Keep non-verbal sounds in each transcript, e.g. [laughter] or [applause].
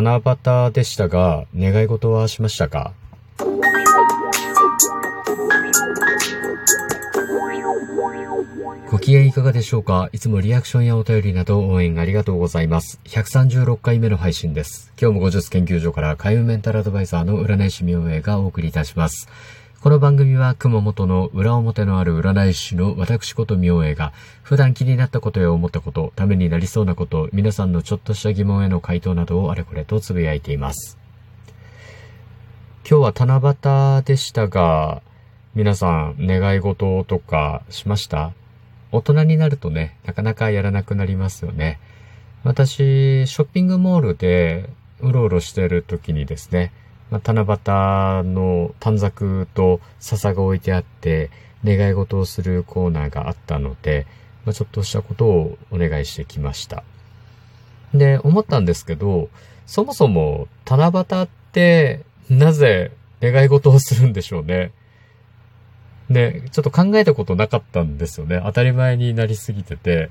七夕でしたが、願い事はしましたか？ご機嫌いかがでしょうか？いつもリアクションやお便りなど応援ありがとうございます。136回目の配信です。今日も50研究所から海運メンタルアドバイザーの占い師明恵がお送りいたします。この番組は熊本の裏表のある占い師の私こと明恵が普段気になったことや思ったこと、ためになりそうなこと、皆さんのちょっとした疑問への回答などをあれこれとつぶやいています。今日は七夕でしたが、皆さん願い事とかしました？大人になるとね、なかなかやらなくなりますよね。私、ショッピングモールでうろうろしてる時にですね、まあ、七夕の短冊と笹が置いてあって、願い事をするコーナーがあったので、まあ、ちょっとしたことをお願いしてきました。で、思ったんですけど、そもそも七夕ってなぜ願い事をするんでしょうね。で、ちょっと考えたことなかったんですよね。当たり前になりすぎてて、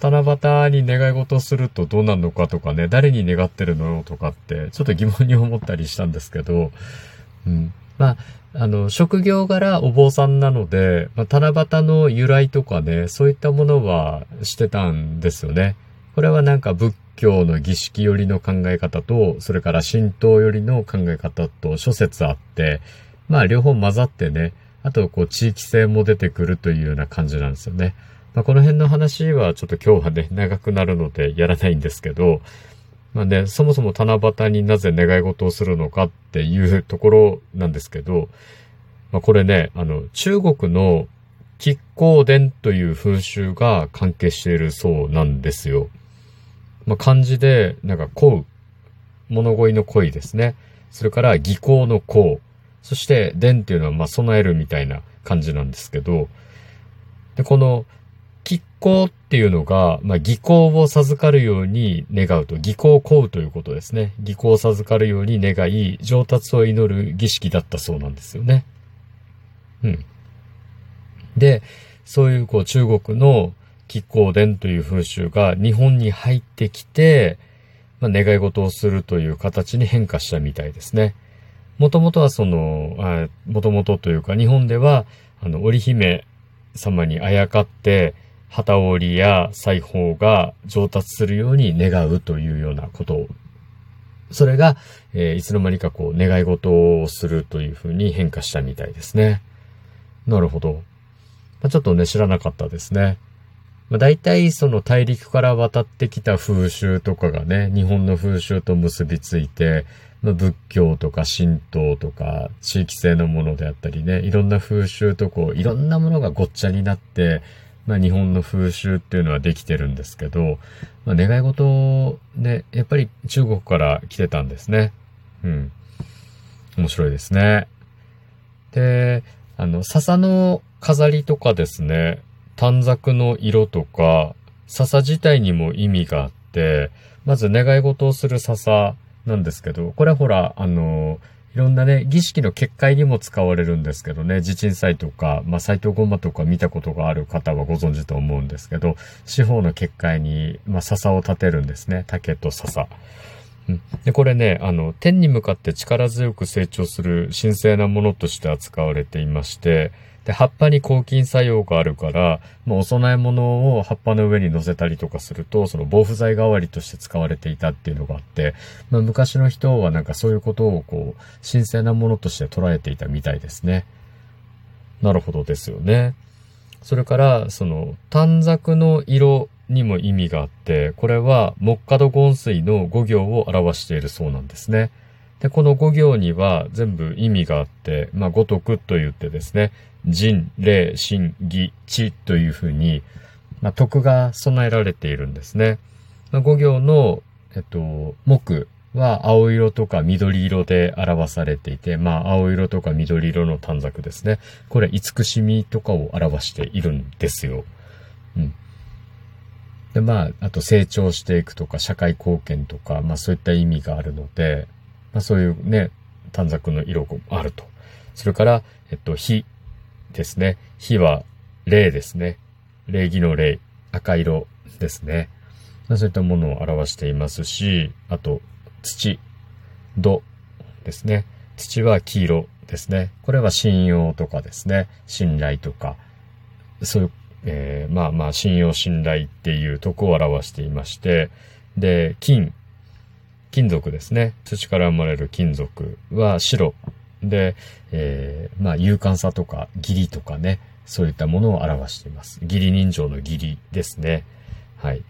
七夕に願い事をするとどうなるのかとかね、誰に願ってるのとかって、ちょっと疑問に思ったりしたんですけど、うん。まあ、あの、職業柄お坊さんなので、まあ、七夕の由来とかね、そういったものはしてたんですよね。これはなんか仏教の儀式寄りの考え方と、それから神道寄りの考え方と諸説あって、まあ両方混ざってね、あと、こう、地域性も出てくるというような感じなんですよね。まあ、この辺の話はちょっと今日はね、[laughs] 長くなるのでやらないんですけど、まあね、そもそも七夕になぜ願い事をするのかっていうところなんですけど、まあ、これね、あの、中国の亀甲伝という風習が関係しているそうなんですよ。まあ、漢字で、なんか、こう、物乞いの恋ですね。それから、技巧のこう。そして、伝っていうのは、ま、備えるみたいな感じなんですけど、で、この、行っていうのが、まあ、技巧を授かるように願うと、技巧を請うということですね。技巧を授かるように願い、上達を祈る儀式だったそうなんですよね。うん。で、そういうこう中国の吉行伝という風習が日本に入ってきて、まあ、願い事をするという形に変化したみたいですね。もともとはその、もともとというか、日本では、あの、織姫様にあやかって、旗織りや裁縫が上達するように願うというようなことを、それが、えー、いつの間にかこう、願い事をするというふうに変化したみたいですね。なるほど。まあ、ちょっとね、知らなかったですね。まあ、大体その大陸から渡ってきた風習とかがね、日本の風習と結びついて、まあ、仏教とか神道とか地域性のものであったりね、いろんな風習とこう、いろんなものがごっちゃになって、まあ日本の風習っていうのはできてるんですけど、まあ願い事ね、やっぱり中国から来てたんですね。うん。面白いですね。で、あの、笹の飾りとかですね、短冊の色とか、笹自体にも意味があって、まず願い事をする笹なんですけど、これほら、あの、いろんなね、儀式の結界にも使われるんですけどね、地鎮祭とか、まあ、斎藤ごまとか見たことがある方はご存知と思うんですけど、四方の結界に、まあ、笹を立てるんですね。竹と笹。で、これね、あの、天に向かって力強く成長する神聖なものとして扱われていまして、で、葉っぱに抗菌作用があるから、まあ、お供え物を葉っぱの上に乗せたりとかすると、その防腐剤代わりとして使われていたっていうのがあって、まあ、昔の人はなんかそういうことをこう、神聖なものとして捉えていたみたいですね。なるほどですよね。それから、その、短冊の色にも意味があって、これは木角ゴン水の5行を表しているそうなんですね。で、この5行には全部意味があって、まあ、ごとくと言ってですね、人、霊、神、義、地というふうに、まあ、徳が備えられているんですね。まあ、5行の、えっと、木は青色とか緑色で表されていて、まあ、青色とか緑色の短冊ですね。これ、慈しみとかを表しているんですよ。うん。で、まあ、あと成長していくとか、社会貢献とか、まあそういった意味があるので、まあそういうね、短冊の色があると。それから、えっと、火ですね。火は霊ですね。礼儀の霊、赤色ですね。そういったものを表していますし、あと、土、土ですね。土は黄色ですね。これは信用とかですね。信頼とか、そういう、えー、まあまあ、信用信頼っていうとこを表していまして、で、金、金属ですね。土から生まれる金属は白。で、えー、まあ、勇敢さとか、義理とかね、そういったものを表しています。義理人情の義理ですね。はい。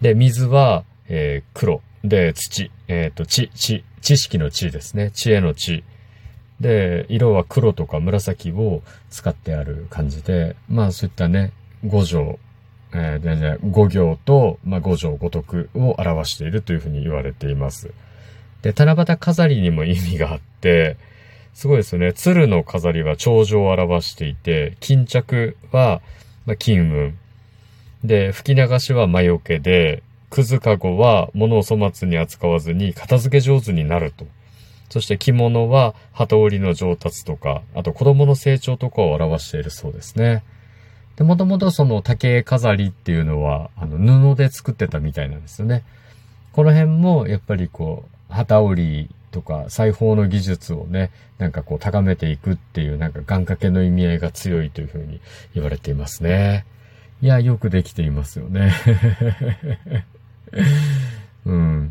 で、水は、えー、黒。で、土。えっ、ー、と、知、知、知識の知ですね。知恵の知。で、色は黒とか紫を使ってある感じで、まあそういったね、五条、えー、五行と、まあ五条五徳を表しているというふうに言われています。で、七夕飾りにも意味があって、すごいですよね。鶴の飾りは長寿を表していて、巾着は、まあ、金運。で、吹き流しは魔除けで、くずかごは物を粗末に扱わずに片付け上手になると。そして着物は旗織りの上達とか、あと子供の成長とかを表しているそうですね。で、もともとその竹飾りっていうのは、あの、布で作ってたみたいなんですよね。この辺も、やっぱりこう、旗織りとか、裁縫の技術をね、なんかこう高めていくっていう、なんか願掛けの意味合いが強いというふうに言われていますね。いや、よくできていますよね。[laughs] うん。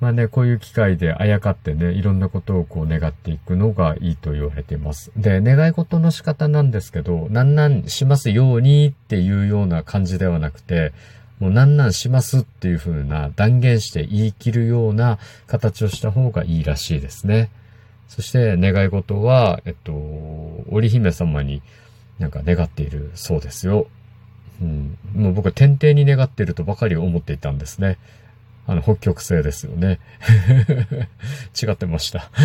まあね、こういう機会であやかってね、いろんなことをこう願っていくのがいいと言われています。で、願い事の仕方なんですけど、なんなんしますようにっていうような感じではなくて、もうなんなんしますっていう風な断言して言い切るような形をした方がいいらしいですね。そして願い事は、えっと、織姫様になんか願っているそうですよ。うん、もう僕は天帝に願っているとばかり思っていたんですね。あの、北極星ですよね。[laughs] 違ってました。[laughs]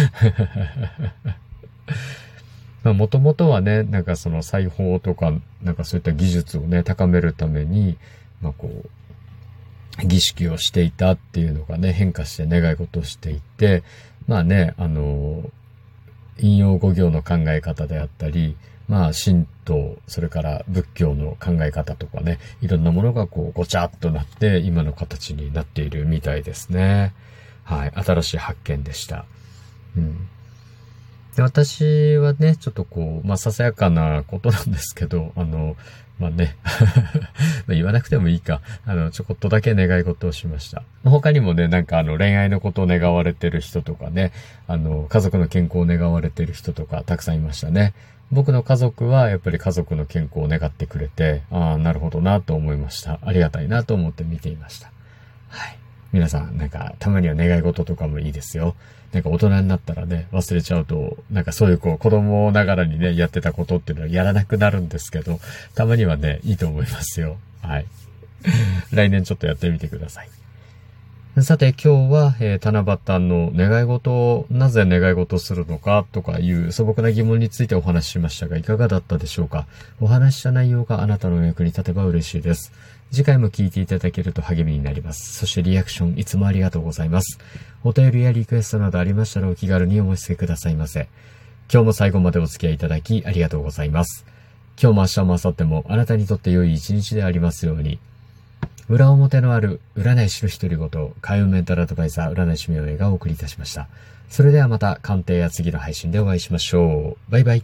まあ、もともとはね、なんかその裁縫とか、なんかそういった技術をね、高めるために、まあこう、儀式をしていたっていうのがね、変化して願い事をしていて、まあね、あの、引用語行の考え方であったり、まあ、神道、それから仏教の考え方とかね、いろんなものがこう、ごちゃっとなって、今の形になっているみたいですね。はい。新しい発見でした。うん。で私はね、ちょっとこう、まあ、ささやかなことなんですけど、あの、まあね [laughs] ま言わなくてもいいか。あの、ちょこっとだけ願い事をしました。他にもね、なんかあの、恋愛のことを願われてる人とかね、あの、家族の健康を願われてる人とかたくさんいましたね。僕の家族はやっぱり家族の健康を願ってくれて、ああ、なるほどなと思いました。ありがたいなと思って見ていました。はい。皆さん、なんか、たまには願い事とかもいいですよ。なんか大人になったらね、忘れちゃうと、なんかそういうこう、子供ながらにね、やってたことっていうのはやらなくなるんですけど、たまにはね、いいと思いますよ。はい。来年ちょっとやってみてください。さて今日は、えー、七夕の願い事をなぜ願い事するのかとかいう素朴な疑問についてお話ししましたがいかがだったでしょうか？お話した内容があなたの役に立てば嬉しいです。次回も聞いていただけると励みになります。そしてリアクションいつもありがとうございます。お便りやリクエストなどありましたらお気軽にお申し付けくださいませ。今日も最後までお付き合いいただきありがとうございます。今日も明日も明後日もあなたにとって良い一日でありますように。裏表のある占い師の独り言、開運メンタルアドバイザー占い師名がお送りいたしました。それではまた鑑定や次の配信でお会いしましょう。バイバイ。